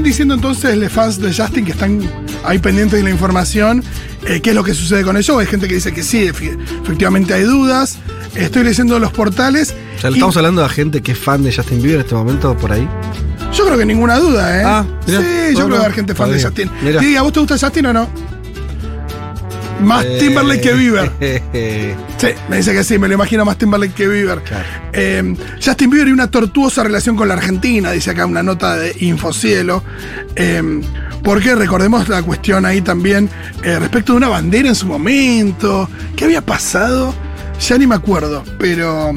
están diciendo entonces los fans de Justin que están ahí pendientes de la información? eh, ¿Qué es lo que sucede con ello? Hay gente que dice que sí, efe- efectivamente hay dudas. Estoy leyendo los portales. O sea, y estamos hablando de gente que es fan de Justin Bieber en este momento por ahí. Yo creo que ninguna duda, ¿eh? Ah, mirá. sí, yo No, creo que hay gente fan de Justin. ¿a vos te gusta Justin o no? Más Eh, Timberlake que Bieber. Sí, me dice que sí, me lo imagino más Timberlake que Bieber. Claro. Eh, Justin Bieber y una tortuosa relación con la Argentina, dice acá una nota de Infocielo. Eh, porque recordemos la cuestión ahí también eh, respecto de una bandera en su momento. ¿Qué había pasado? Ya ni me acuerdo, pero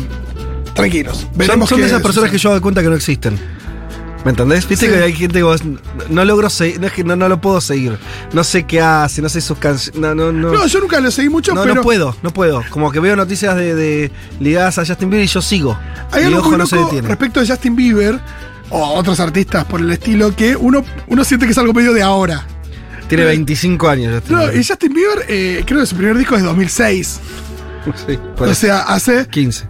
tranquilos. Son, Veremos son de esas personas que yo de cuenta que no existen. ¿Me entendés? Viste Sí. que hay gente que vos no logro seguir, no es que no, no lo puedo seguir. No sé qué hace, no sé sus canciones. No, no, no. No, yo nunca lo seguí mucho, No, pero no puedo, no puedo. Como que veo noticias de, de ligadas a Justin Bieber y yo sigo. hay algo muy no se loco detiene. respecto de Justin Bieber o otros artistas por el estilo que uno, uno siente que es algo medio de ahora. Tiene 25 años. Justin No, Bieber. y Justin Bieber, eh, creo que su primer disco es de 2006. Sí, O sea, hace 15.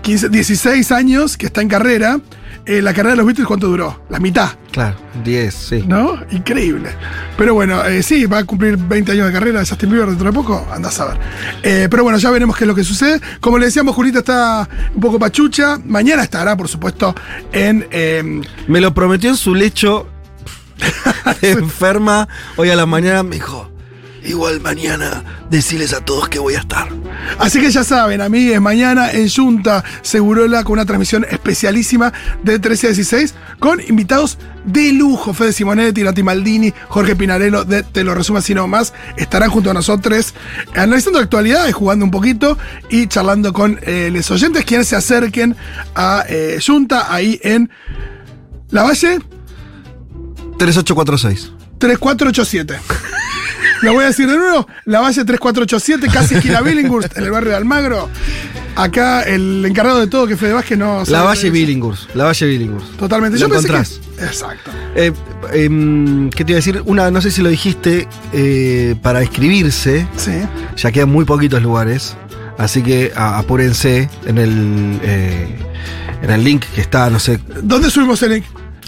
15, 16 años que está en carrera. Eh, la carrera de los Beatles, ¿cuánto duró? La mitad, Claro, 10, sí. ¿no? Increíble. Pero bueno, eh, sí, va a cumplir 20 años de carrera de Justin Bieber dentro de poco, andás a ver. Eh, pero bueno, ya veremos qué es lo que sucede. Como le decíamos, Julita está un poco pachucha. Mañana estará, por supuesto, en. eh, Me lo prometió en su lecho enferma. Hoy a la mañana me dijo, igual mañana deciles a todos que voy a estar. Así que ya saben, amigues, mañana en Junta Segurola con una transmisión especialísima de 13 a 16 con invitados de lujo. Fede Simonetti, Nati Maldini, Jorge Pinarello de Te lo resumo así nomás. Estarán junto a nosotros analizando la actualidad y jugando un poquito y charlando con eh, los oyentes quienes se acerquen a eh, Junta ahí en La Valle 3846. 3487. Lo voy a decir de nuevo. La Valle 3487, casi esquina Billinghurst, en el barrio de Almagro. Acá el encargado de todo, que Fede Vázquez, no La Valle. Billinghurst. La Valle Billinghurst. Totalmente. Lo Yo pensé encontrás. que. Exacto. Eh, em, ¿Qué te iba a decir? Una, no sé si lo dijiste, eh, para inscribirse, Sí. ya quedan muy poquitos lugares, así que a- apúrense en el, eh, en el link que está, no sé. ¿Dónde subimos el link?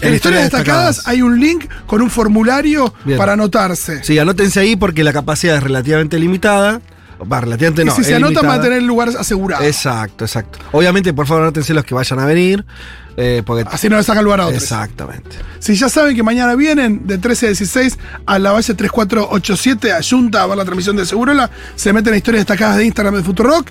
En, historias destacadas, Destacadas. hay un link con un formulario Bien. para anotarse. Sí, anótense ahí porque la capacidad es relativamente limitada. Va, relativamente y no. si se anotan, va a tener lugares asegurados. Exacto, exacto. Obviamente, por favor, anótense los que vayan a venir. eh, porque Así no le sacan lugar a otros. Exactamente. Si ya saben que mañana vienen de 13 a 16 a la Valle 3487 a Junta a ver la transmisión de Segurola, se meten a historias destacadas de Instagram de Futurock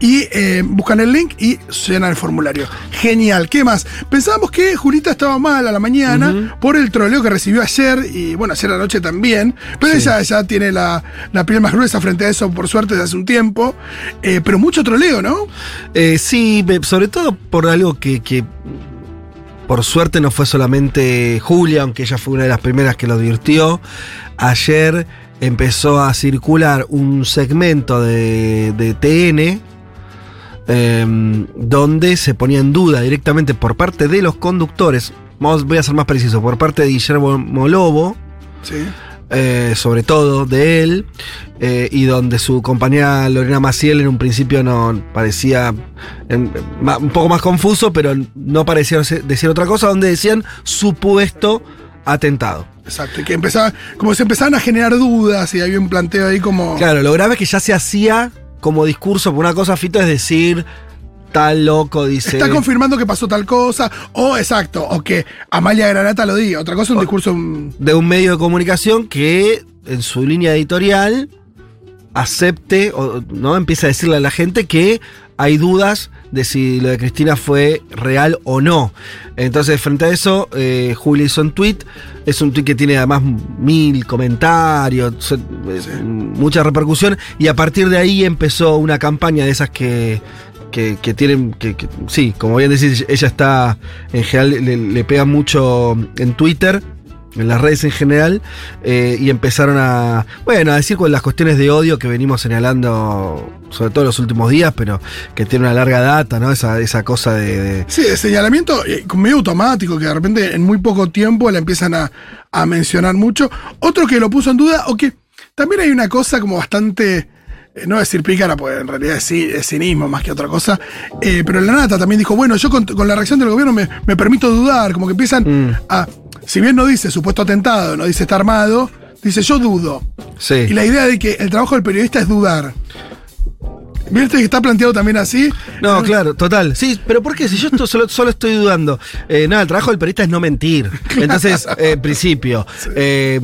y eh, buscan el link y llenan el formulario. Genial. ¿Qué más? Pensábamos que Julita estaba mal a la mañana por el troleo que recibió ayer y bueno, ayer a la noche también, pero ella ya tiene la, la piel más gruesa frente a eso, por suerte, desde hace un tiempo. Eh, pero mucho troleo, ¿no? Eh, sí, sobre todo por algo que, que, por suerte no fue solamente Julia, aunque ella fue una de las primeras que lo advirtió. Ayer empezó a circular un segmento de, de TN em, donde se ponía en duda directamente por parte de los conductores, vamos, voy a ser más preciso, por parte de Guillermo Lobo, Sí. eh, sobre todo de él, eh, y donde su compañera Lorena Maciel en un principio no parecía em, un poco más confuso, pero no parecía decir otra cosa, donde decían supuesto atentado. Exacto. Y que empezaba, como se empezaban a generar dudas y había un planteo ahí como. Claro, lo grave es que ya se hacía como discurso, por una cosa, Fito, es decir, tal loco, dice. Está confirmando que pasó tal cosa, o exacto, o que Amalia Granata lo diga. Otra cosa, un discurso. de un medio de comunicación que en su línea editorial acepte o no empieza a decirle a la gente que hay dudas de si lo de Cristina fue real o no. Entonces, frente a eso, eh, Julia hizo un tweet. Es un tweet que tiene además mil comentarios, so- eh, mucha repercusión. Y a partir de ahí empezó una campaña de esas que, que, que tienen. Que, que- sí, como bien decís, ella está. En general le, le pega mucho en Twitter en las redes en general, eh, y empezaron a, bueno, a decir con las cuestiones de odio que venimos señalando, sobre todo en los últimos días, pero que tiene una larga data, ¿no? Esa, esa cosa de, de- Sí, de señalamiento eh, medio automático, que de repente en muy poco tiempo la empiezan a, a mencionar mucho. Otro que lo puso en duda, o que también hay una cosa como bastante. eh, No decir pícara, porque en realidad es, es cinismo más que otra cosa. eh, pero la nata también dijo: Bueno, yo con, con la reacción del gobierno me, me permito dudar, como que empiezan Mm. a. si bien no dice supuesto atentado, no dice está armado, dice yo dudo. Sí. Y la idea de que el trabajo del periodista es dudar. ¿Viste que está planteado también así? No, claro, total. Sí, pero ¿por qué? Si yo esto solo, solo estoy dudando. Eh, nada, el trabajo del periodista es no mentir. Entonces, eh, principio. Eh,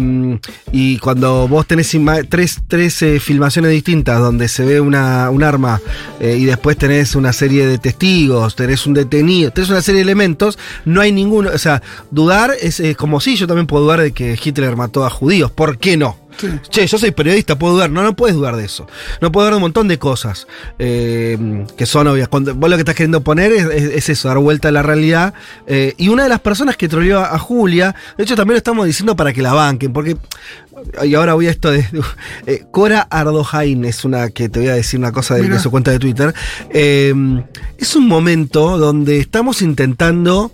y cuando vos tenés tres, tres eh, filmaciones distintas donde se ve una, un arma eh, y después tenés una serie de testigos, tenés un detenido, tenés una serie de elementos, no hay ninguno. O sea, dudar es eh, como si yo también puedo dudar de que Hitler mató a judíos. ¿Por qué no? Sí. Che, yo soy periodista, puedo dudar. No, no puedes dudar de eso. No puedo dudar de un montón de cosas eh, que son obvias. Cuando, vos lo que estás queriendo poner es, es- es eso, dar vuelta a la realidad. Eh, y una de las personas que troleó a, a Julia, de hecho también lo estamos diciendo para que la banquen, porque. Y ahora voy a esto de. eh, Cora Ardojain es una que te voy a decir una cosa de, de su cuenta de Twitter. Es un momento donde estamos intentando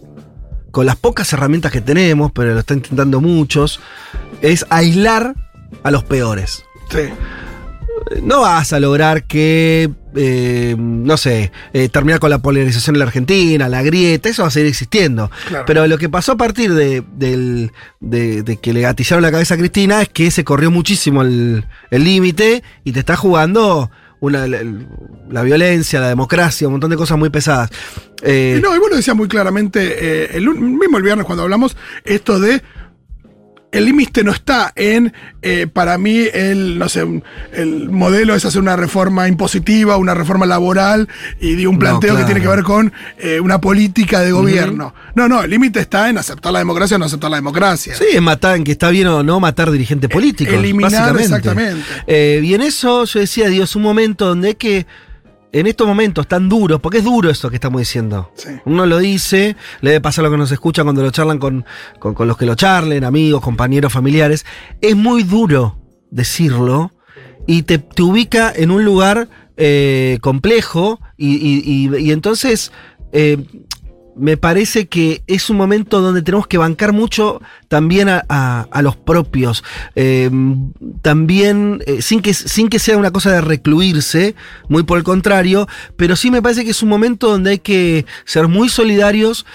con las pocas herramientas que tenemos, pero lo están intentando muchos, es aislar a los peores. Sí. No vas a lograr que, eh, no sé, eh, terminar con la polarización en la Argentina, la grieta, eso va a seguir existiendo. Claro. Pero lo que pasó a partir de, de- de que le gatillaron la cabeza a Cristina es que se corrió muchísimo el límite y te está jugando una, la, la violencia, la democracia, un montón de cosas muy pesadas. Eh, Y no, y vos lo decías muy claramente, eh, el, mismo el viernes cuando hablamos, esto de el límite no está en, eh, para mí, el, no sé, un- el modelo es hacer una reforma impositiva, una reforma laboral y de un No, planteo que tiene que ver con eh, una política de gobierno. No, no, el límite está en aceptar la democracia o no aceptar la democracia. Sí, en matar, en que está bien o no matar dirigentes políticos. eliminar, básicamente. exactamente. Eh, y en eso yo decía, Dios, un momento donde hay que, en estos momentos tan duros, porque es duro esto que estamos diciendo. Sí. Uno lo dice, le debe pasar lo que nos escuchan cuando lo charlan con, con- con los que lo charlen, amigos, compañeros, familiares. Es muy duro decirlo y te, te ubica en un lugar eh, complejo y, y- y- y entonces eh, me parece que es un momento donde tenemos que bancar mucho también a, a- los propios. Eh, también, eh, sin, que, sin que sea una cosa de recluirse, muy por el contrario, pero sí me parece que es un momento donde hay que ser muy solidarios,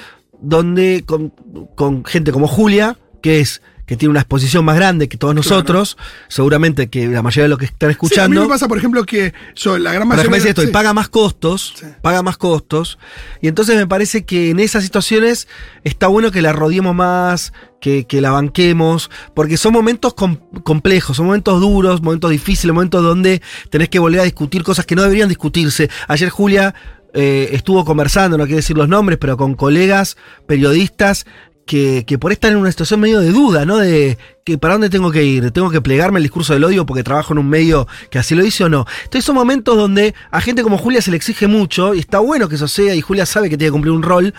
donde con, con gente como Julia, que es que tiene una exposición más grande que todos nosotros, seguramente que la mayoría de los que están Sí, a mí escuchando. me pasa, por ejemplo, que yo, la gran mayoría. me dice esto, y paga más costos, Sí. paga más costos. Y entonces me parece que en esas situaciones está bueno que la rodeemos más, que, que la banquemos, porque son momentos com- complejos, son momentos duros, momentos difíciles, momentos donde tenés que volver a discutir cosas que no deberían discutirse. Ayer Julia eh, estuvo conversando, no quiero decir los nombres, pero con colegas periodistas que, por están en una situación medio de duda, ¿no? De que para dónde tengo que ir, tengo que plegarme el discurso del odio porque trabajo en un medio que así lo dice o no. Entonces son momentos donde a gente como Julia se le exige mucho y está bueno que eso sea y Julia sabe que tiene que cumplir un rol,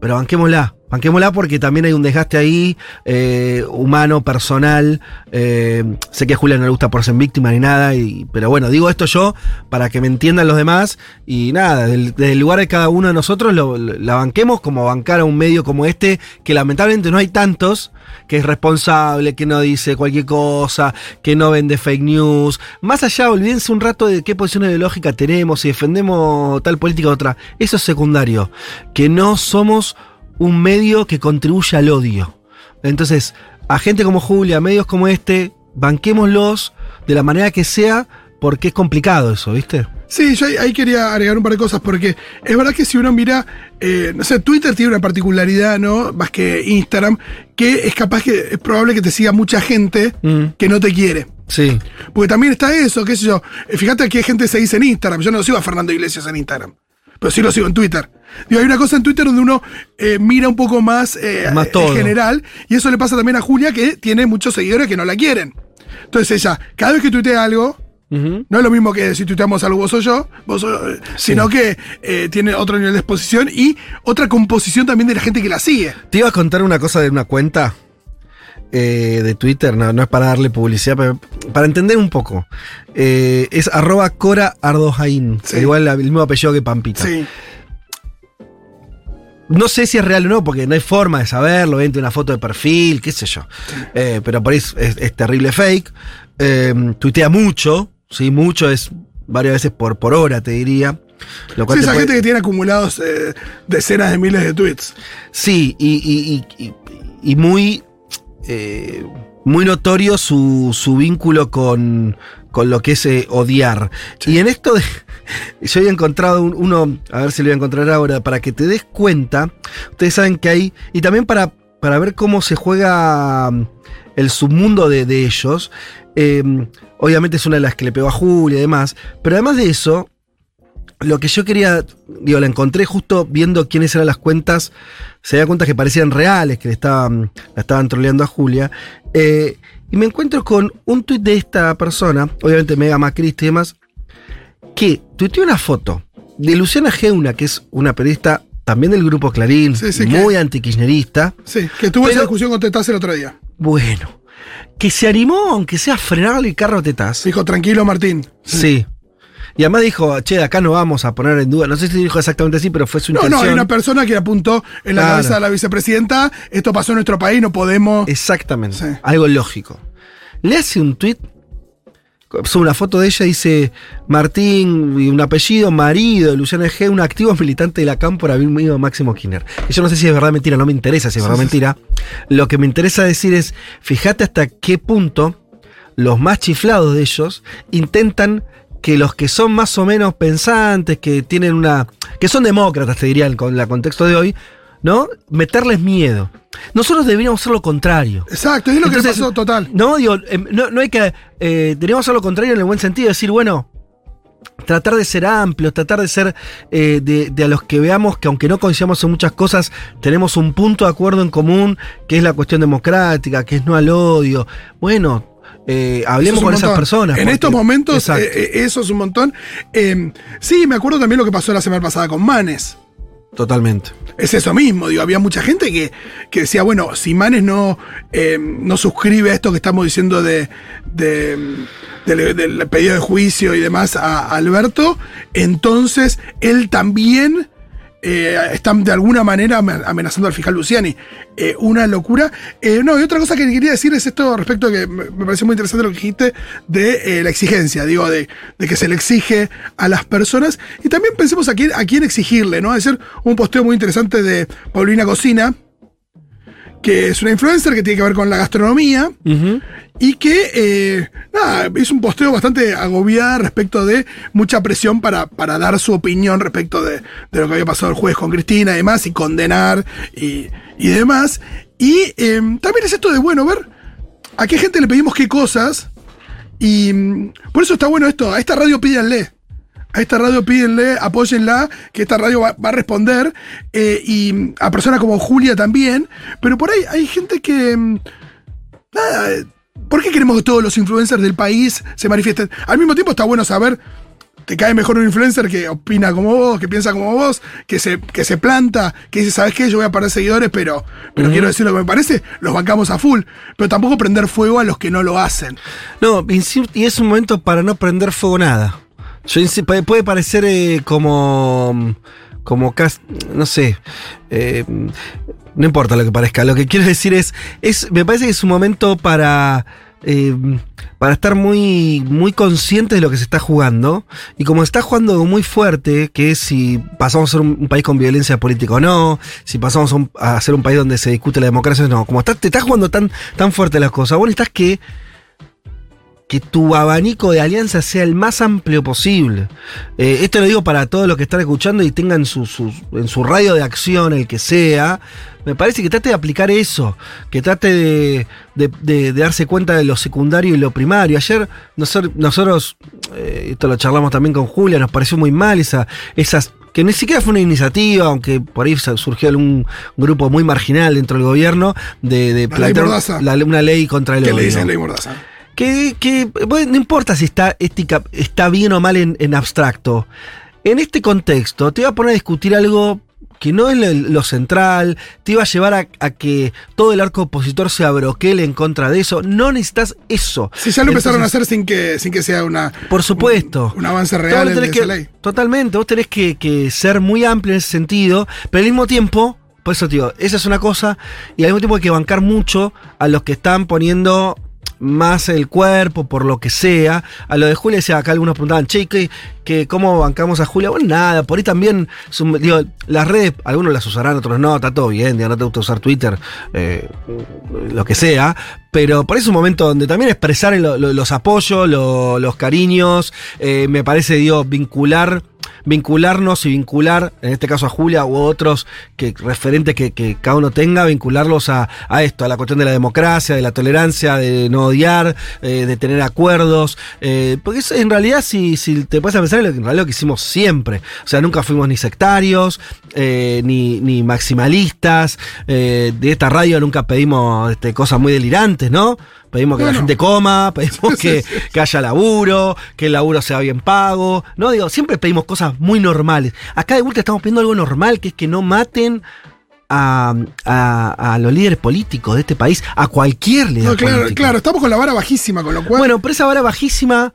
pero banquémosla. Banquémosla porque también hay un desgaste ahí, eh, humano, personal. eh, sé que a Julia no le gusta por ser víctima ni nada, pero bueno, digo esto yo para que me entiendan los demás. Y nada, desde el lugar de cada uno de nosotros la banquemos como bancar a un medio como este, que lamentablemente no hay tantos, que es responsable, que no dice cualquier cosa, que no vende fake news. Más allá, olvídense un rato de qué posición ideológica tenemos, si defendemos tal política u otra. Eso es secundario. Que no somos un medio que contribuye al odio. Entonces, a gente como Julia, a medios como este, banquémoslos de la manera que sea, porque es complicado eso, ¿viste? Sí, yo ahí, quería agregar un par de cosas, porque es verdad que si uno mira, eh, no sé, Twitter tiene una particularidad, ¿no? Más que Instagram, que es capaz que es probable que te siga mucha gente Mm. que no te quiere. Sí. Porque también está eso, qué sé yo. Eh, Fíjate que gente se dice en Instagram. Yo no sigo a Fernando Iglesias en Instagram. Pero sí lo sigo en Twitter. Digo, hay una cosa en Twitter donde uno eh, mira un poco más, eh, Más en general. Y eso le pasa también a Julia, que tiene muchos seguidores que no la quieren. Entonces ella, cada vez que tuitea algo, no es lo mismo que si tuiteamos algo vos o yo, vos o- eh, sino que eh, tiene otro nivel de exposición y otra composición también de la gente que la sigue. Te iba a contar una cosa de una cuenta eh, de Twitter, no, no es para darle publicidad, pero para entender un poco. Eh, es arroba Cora Ardojain, Sí. igual el mismo apellido que Pampita. Sí. No sé si es real o no, porque no hay forma de saberlo, vente una foto de perfil, qué sé yo. Eh, pero por ahí es, es- es terrible fake. Tuitea mucho, sí, mucho es varias veces por, por hora, te diría. Lo cual Sí, esa puede- gente que tiene acumulados decenas de miles de tweets. Sí, y, y- y- y- y muy eh, muy notorio su, su vínculo con, con lo que es eh, odiar. Y en esto de, yo había encontrado un- uno, a ver si lo voy a encontrar ahora, para que te des cuenta, ustedes saben que hay, y también para, para ver cómo se juega mm, el submundo de, de ellos, eh, obviamente es una de las que le pegó a Julia y demás, pero además de eso, lo que yo quería, digo, la encontré justo viendo quiénes eran las cuentas, se da cuenta que parecían reales, que le estaban, la estaban troleando a Julia, eh, y me encuentro con un tuit de esta persona, obviamente mega macrista y demás, que tuiteó una foto de Luciana Geuna, que es una periodista también del grupo Clarín, Sí, sí, muy antikirchnerista, Sí, que tuvo esa discusión con Tetaz el otro día. bueno, que se animó, aunque sea a frenarle el carro a Tetaz. Dijo, tranquilo, Martín. Sí. Y además dijo, che, acá no vamos a poner en duda. No sé si dijo exactamente así, pero fue su No, intención. no, hay una persona que apuntó en la Claro. cabeza de la vicepresidenta, esto pasó en nuestro país, no podemos... Exactamente. Sí. Algo lógico. Le hace un tweet, sube una foto de ella, dice Martín, y un apellido, marido de Luciana G, un activo militante de la Cámpora, amigo Máximo Kirchner. Y yo no sé si es verdad o mentira, no me interesa si es verdad o sí, mentira. Lo que me interesa decir es, fíjate hasta qué punto los más chiflados de ellos intentan que los que son más o menos pensantes, que tienen una. que son demócratas, te diría, con el contexto de hoy, ¿no? Meterles miedo. Nosotros deberíamos hacer lo contrario. Exacto, es lo que Entonces, pasó total. No, digo, em, no, no hay que. Eh, deberíamos hacer lo contrario en el buen sentido, decir, bueno. Tratar de ser amplios, tratar de ser eh, de, de a los que veamos que aunque no coincidamos en muchas cosas, tenemos un punto de acuerdo en común, que es la cuestión democrática, que es no al odio. Bueno, eh, hablemos es con esas personas. En porque- estos momentos, eh, eh, eso es un montón. Eh, sí, me acuerdo también lo que pasó la semana pasada con Manes. Totalmente. Es eso mismo, digo, había mucha gente que, que decía, bueno, si Manes no, eh, no suscribe a esto que estamos diciendo de, de- del, del pedido de juicio y demás a Alberto, entonces él también eh, está de alguna manera ame- amenazando al fiscal Luciani. Eh, una locura. Eh, no, y otra cosa que quería decir es esto respecto a que me, me pareció muy interesante lo que dijiste de eh, la exigencia, digo, de, de que se le exige a las personas. Y también pensemos a quién, a quién exigirle, ¿no? Es decir, un posteo muy interesante de Paulina Cocina, que es una influencer que tiene que ver con la gastronomía y que eh, nada, es un posteo bastante agobiada respecto de mucha presión para, para dar su opinión respecto de, de lo que había pasado el jueves con Cristina y demás, y condenar y, y demás. Y eh, también es esto de, bueno, ver a qué gente le pedimos qué cosas. Y mm, por eso está bueno esto, a esta radio pídanle. A esta radio pídenle, apóyenla, que esta radio va, va a responder. eh, y a personas como Julia también. Pero por ahí hay gente que. mm, Nada. eh, ¿Por qué queremos que todos los influencers del país se manifiesten? Al mismo tiempo está bueno saber. Te cae mejor un influencer que opina como vos, que piensa como vos, que se, que se planta, que dice, ¿sabes qué? Yo voy a perder seguidores, pero, pero quiero decir lo que me parece, los bancamos a full. Pero tampoco prender fuego a los que no lo hacen. No, y es un momento para no prender fuego nada. Puede- parecer eh, como. como cas- no sé. eh, no importa lo que parezca. Lo que quiero decir es. es me parece que es un momento para. eh, para estar muy, muy conscientes de lo que se está jugando. Y como está jugando muy fuerte, que es si pasamos a ser un, país con violencia política o no, si pasamos a ser un país donde se discute la democracia o no. Como está, te estás jugando tan, tan fuerte las cosas, vos necesitas que que tu abanico de alianza sea el más amplio posible. Eh, esto lo digo para todos los que están escuchando y tengan su, su- en su radio de acción, el que sea. Me parece que trate de aplicar eso, que trate de, de- de- de darse cuenta de lo secundario y lo primario. Ayer nosotros, nosotros eh, esto lo charlamos también con Julia, nos pareció muy mal esa, esas que ni siquiera fue una iniciativa, aunque por ahí surgió un grupo muy marginal dentro del gobierno de, de La ley una ley contra el ¿Qué odio. le dicen ley mordaza? Que, que, bueno, no importa si está, ética, está bien o mal en, en abstracto. En este contexto, te iba a poner a discutir algo que no es lo, lo central, te iba a llevar a, a que todo el arco opositor se abroquele en contra de eso. No necesitas eso. Si ya lo empezaron a hacer sin que, sin que sea una. Por supuesto. Un, un avance real en esa que- ley. Totalmente, vos tenés que, que ser muy amplio en ese sentido, pero al mismo tiempo, por eso digo, esa es una cosa, y al mismo tiempo hay que bancar mucho a los que están poniendo más el cuerpo, por lo que sea. A lo de Julia decía acá algunos preguntaban, che, ¿qué, qué, ¿cómo bancamos a Julia? Bueno, nada, por ahí también, digo, las redes, algunos las usarán, otros no, está todo bien, digo, no te gusta usar Twitter, eh, lo que sea, pero por ahí es un momento donde también expresar lo- lo- los apoyos, lo- los cariños, eh, me parece, digo, vincular vincularnos y vincular, en este caso a Julia u otros que, referentes que, que cada uno tenga, vincularlos a, a esto, a la cuestión de la democracia, de la tolerancia, de no odiar, eh, de tener acuerdos. eh, porque eso, en realidad, si, si te puedes pensar, es lo que- en realidad lo que hicimos siempre. O sea, nunca fuimos ni sectarios, eh, ni, ni maximalistas. eh, de esta radio nunca pedimos este, cosas muy delirantes, ¿no? Pedimos que la gente coma, pedimos que, haya laburo, que el laburo sea bien pago. No, digo, siempre pedimos cosas muy normales. Acá de vuelta estamos pidiendo algo normal, que es que no maten a, a- a los líderes políticos de este país, a cualquier líder No, claro, político. claro, estamos con la vara bajísima, con lo cual. Bueno, pero esa vara bajísima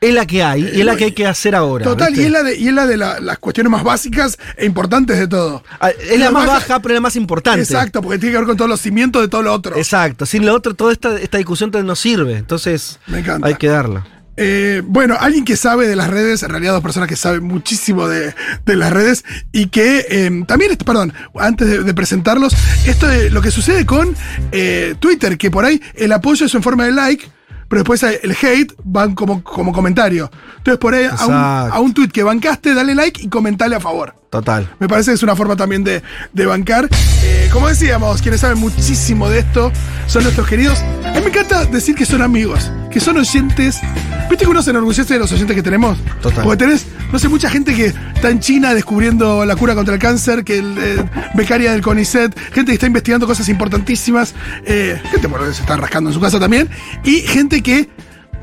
es la que hay y es la que hay que hacer ahora. Total, ¿viste? y es la de, y es la de la- las cuestiones más básicas e importantes de todo. Ah, Es la la más baja- baja, pero es la más importante. Exacto, porque tiene que ver con todos los cimientos de todo lo otro. Exacto. Sin lo otro, toda esta, esta discusión no sirve. Entonces, Me hay que darla. Eh, bueno, alguien que sabe de las redes, en realidad dos personas que saben muchísimo de, de las redes y que eh, también, perdón, antes de, de presentarlos, esto de lo que sucede con eh, Twitter, que por ahí el apoyo es en forma de like, pero después el hate van como, como comentario. Entonces por ahí a un, a un tweet que bancaste, dale like y comentale a favor. Total. Me parece que es una forma también de, de bancar. Eh, como decíamos, quienes saben muchísimo de esto son nuestros queridos. A mí me encanta decir que son amigos, que son oyentes. ¿Viste que uno se enorgullece de los oyentes que tenemos? Total. Porque tenés, no sé, mucha gente que está en China descubriendo la cura contra el cáncer, que el, eh, becaria del CONICET, gente que está investigando cosas importantísimas, eh, gente ahí se está rascando en su casa también, y gente que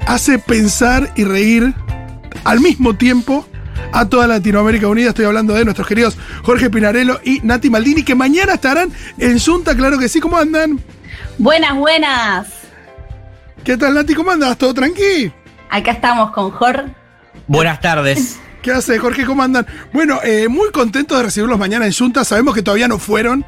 hace pensar y reír al mismo tiempo a toda Latinoamérica Unida. Estoy hablando de nuestros queridos Jorge Pinarello y Nati Maldini, que mañana estarán en Junta, claro que sí. ¿Cómo andan? Buenas, buenas. ¿Qué tal, Nati? ¿Cómo andas? ¿Todo tranqui? Acá estamos con Jor. Buenas tardes. ¿Qué hace, Jorge? ¿Cómo andan? Bueno, eh, muy contentos de recibirlos mañana en Junta. Sabemos que todavía no fueron.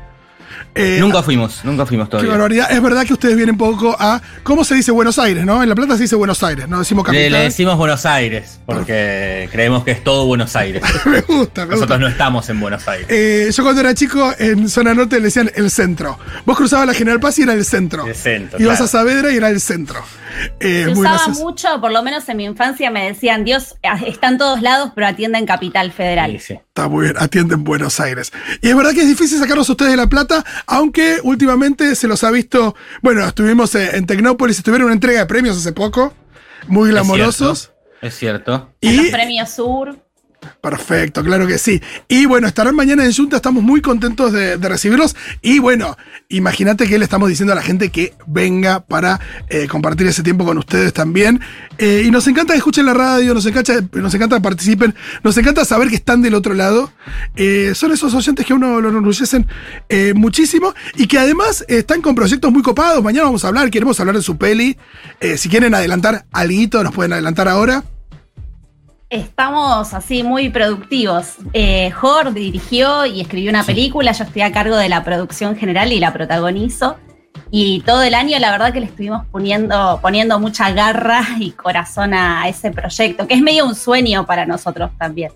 Eh, nunca fuimos, nunca fuimos Qué todavía. barbaridad. Es verdad que ustedes vienen poco a. ¿Cómo se dice Buenos Aires, no? En La Plata se dice Buenos Aires, no decimos Le, capital. le decimos Buenos Aires, porque creemos que es todo Buenos Aires. me gusta, me gusta. Nosotros no estamos en Buenos Aires. Eh, yo cuando era chico en zona norte le decían el centro. Vos cruzabas la General Paz y era el centro. El centro, Ibas claro. a Saavedra y era el centro. Eh, usaba mucho, por lo menos en mi infancia me decían, Dios ah, está en todos lados, pero atiende en Capital Federal. Sí, sí. Está muy bien, atienden Buenos Aires. Y es verdad que es difícil sacarlos a ustedes de La Plata, aunque últimamente se los ha visto. Bueno, estuvimos eh, en Tecnópolis, estuvieron en una entrega de premios hace poco, muy Es glamorosos. cierto, Es cierto. En los premios Sur. Perfecto, claro que sí. Y bueno, estarán mañana en Junta, estamos muy contentos de, recibirlos. Y bueno, imagínate que le estamos diciendo a la gente que venga para eh, compartir ese tiempo con ustedes también. Eh, y nos encanta que escuchen la radio, nos encanta, nos encanta participen, nos encanta saber que están del otro lado. Eh, son esos oyentes que a uno lo enorgullecen muchísimo y que además están con proyectos muy copados. Mañana vamos a hablar, queremos hablar de su peli. Si quieren adelantar algo, nos pueden adelantar ahora. Estamos así muy productivos. Eh, dirigió y escribió una película, yo estoy a cargo de la producción general y la protagonizo. Y todo el año la verdad que le estuvimos poniendo, poniendo mucha garra y corazón a ese proyecto, que es medio un sueño para nosotros también.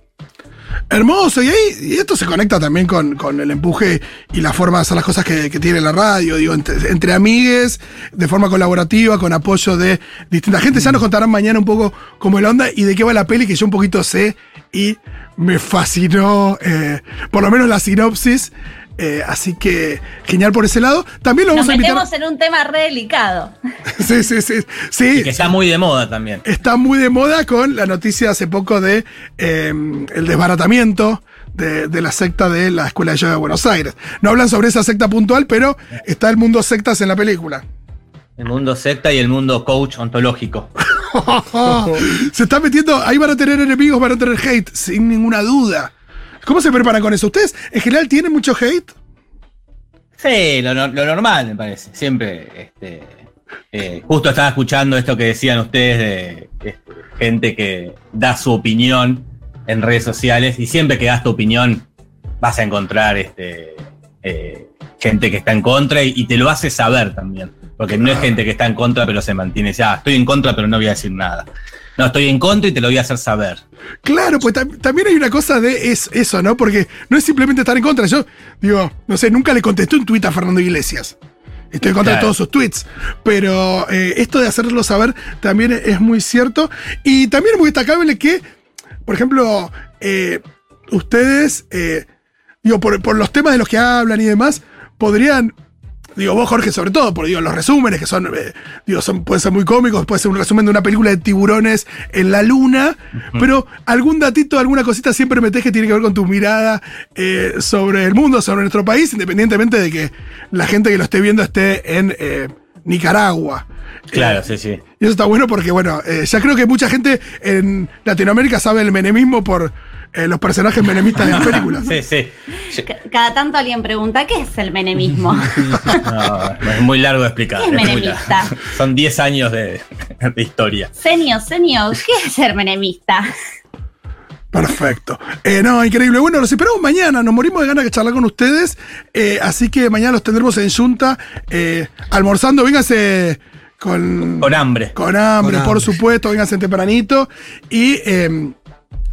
Hermoso, y ahí esto se conecta también con, el empuje y la forma de hacer las cosas que, que tiene la radio, digo, entre, entre amigues, de forma colaborativa, con apoyo de distinta gente. Ya nos contarán mañana un poco cómo es la onda y de qué va la peli, que yo un poquito sé y me fascinó, eh, por lo menos la sinopsis. Eh, así que genial por ese lado. También lo Nos vamos a invitar. metemos en un tema re delicado. Sí, sí, sí. sí Y que está muy de moda también. está muy de moda con la noticia hace poco de eh, el desbaratamiento de, de la secta de la Escuela de Yoga de Buenos Aires. No hablan sobre esa secta puntual, pero está el mundo sectas en la película. El mundo secta y el mundo coach ontológico. Se está metiendo, ahí van a tener enemigos, van a tener hate, sin ninguna duda. ¿Cómo se preparan con eso? ¿Ustedes en general tienen mucho hate? Sí, lo, no- lo normal me parece. Siempre, este, eh, justo estaba escuchando esto que decían ustedes de este, gente que da su opinión en redes sociales y siempre que das tu opinión vas a encontrar este, eh, gente que está en contra y, y te lo hace saber también. Porque no es gente que está en contra pero se mantiene, ya, estoy en contra pero no voy a decir nada. No, estoy en contra y te lo voy a hacer saber. Claro, pues tam- también hay una cosa de es- eso, ¿no? Porque no es simplemente estar en contra. Yo, digo, no sé, nunca le contesté un tuit a Fernando Iglesias. Estoy en contra de todos sus tweets. Pero eh, esto de hacerlo saber también es muy cierto. Y también es muy destacable que, por ejemplo, eh, ustedes, eh, digo, por, por los temas de los que hablan y demás, podrían Digo, vos, Jorge, sobre todo, porque digo, los resúmenes que son, eh, digo, son, pueden ser muy cómicos, puede ser un resumen de una película de tiburones en la luna, pero algún datito, alguna cosita siempre metés que tiene que ver con tu mirada eh, sobre el mundo, sobre nuestro país, independientemente de que la gente que lo esté viendo esté en eh, Nicaragua. Claro, Eh, sí, sí. y eso está bueno porque, bueno, ya creo que mucha gente en Latinoamérica sabe el menemismo por eh, los personajes menemistas de las películas. Sí, sí. Cada tanto alguien pregunta, ¿qué es el menemismo? No, es muy largo de explicar. ¿Qué es menemista? Son 10 años de, de historia. Senio, senio, ¿qué es ser menemista? Perfecto. Eh, no, increíble. Bueno, los esperamos mañana. Nos morimos de ganas de charlar con ustedes. Eh, así que mañana los tendremos en Junta eh, almorzando. Véngase con, Con hambre. con hambre, Con por hambre. supuesto. Véngase tempranito. Y eh,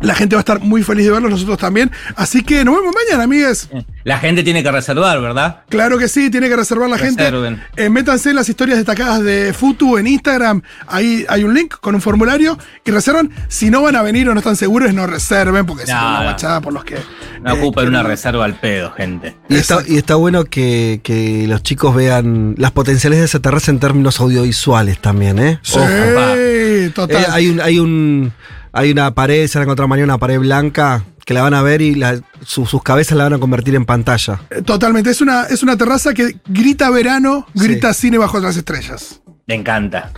la gente va a estar muy feliz de verlos, nosotros también. Así que nos vemos mañana, amigues. La gente tiene que reservar, ¿verdad? Claro que sí, tiene que reservar la Reserven. gente. Eh, métanse en las historias destacadas de Futu en Instagram. Ahí hay un link con un formulario y reservan. Si no van a venir o no están seguros, no reserven porque es No, una no. guachada por los que. No eh, ocupan una reserva al pedo, gente. Y está, y está bueno que, que los chicos vean las potencialidades de esa terraza en términos audiovisuales también, ¿eh? Sí, Ojo. total. Eh, hay, un, hay, un, hay una pared, se van a encontrar mañana una pared blanca que la van a ver y la- su- sus cabezas la van a convertir en pantalla. Eh, Totalmente. Es una, es una terraza que grita verano, grita cine bajo las estrellas. Me encanta.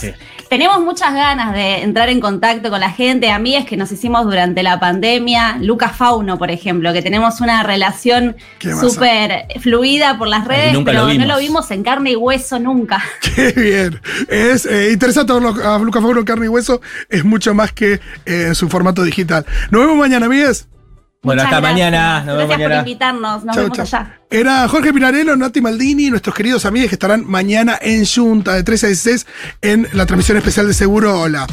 Sí. Tenemos muchas ganas de entrar en contacto con la gente, amigas que nos hicimos durante la pandemia. Lucas Fauno, por ejemplo, que tenemos una relación súper fluida por las redes, nunca pero lo no lo vimos en carne y hueso nunca. Qué bien. Es eh, interesante verlo a Lucas Fabro carne y hueso. Es mucho más que eh, en su formato digital. Nos vemos mañana, amigues. Bueno, Muchas hasta gracias. mañana. Nos vemos Gracias por invitarnos. Nos Chau, vemos chau. allá. Era Jorge Pinarello, Nati Maldini, nuestros queridos amigos que estarán mañana en Junta de 13 a 16 en la transmisión especial de Seguro Hola.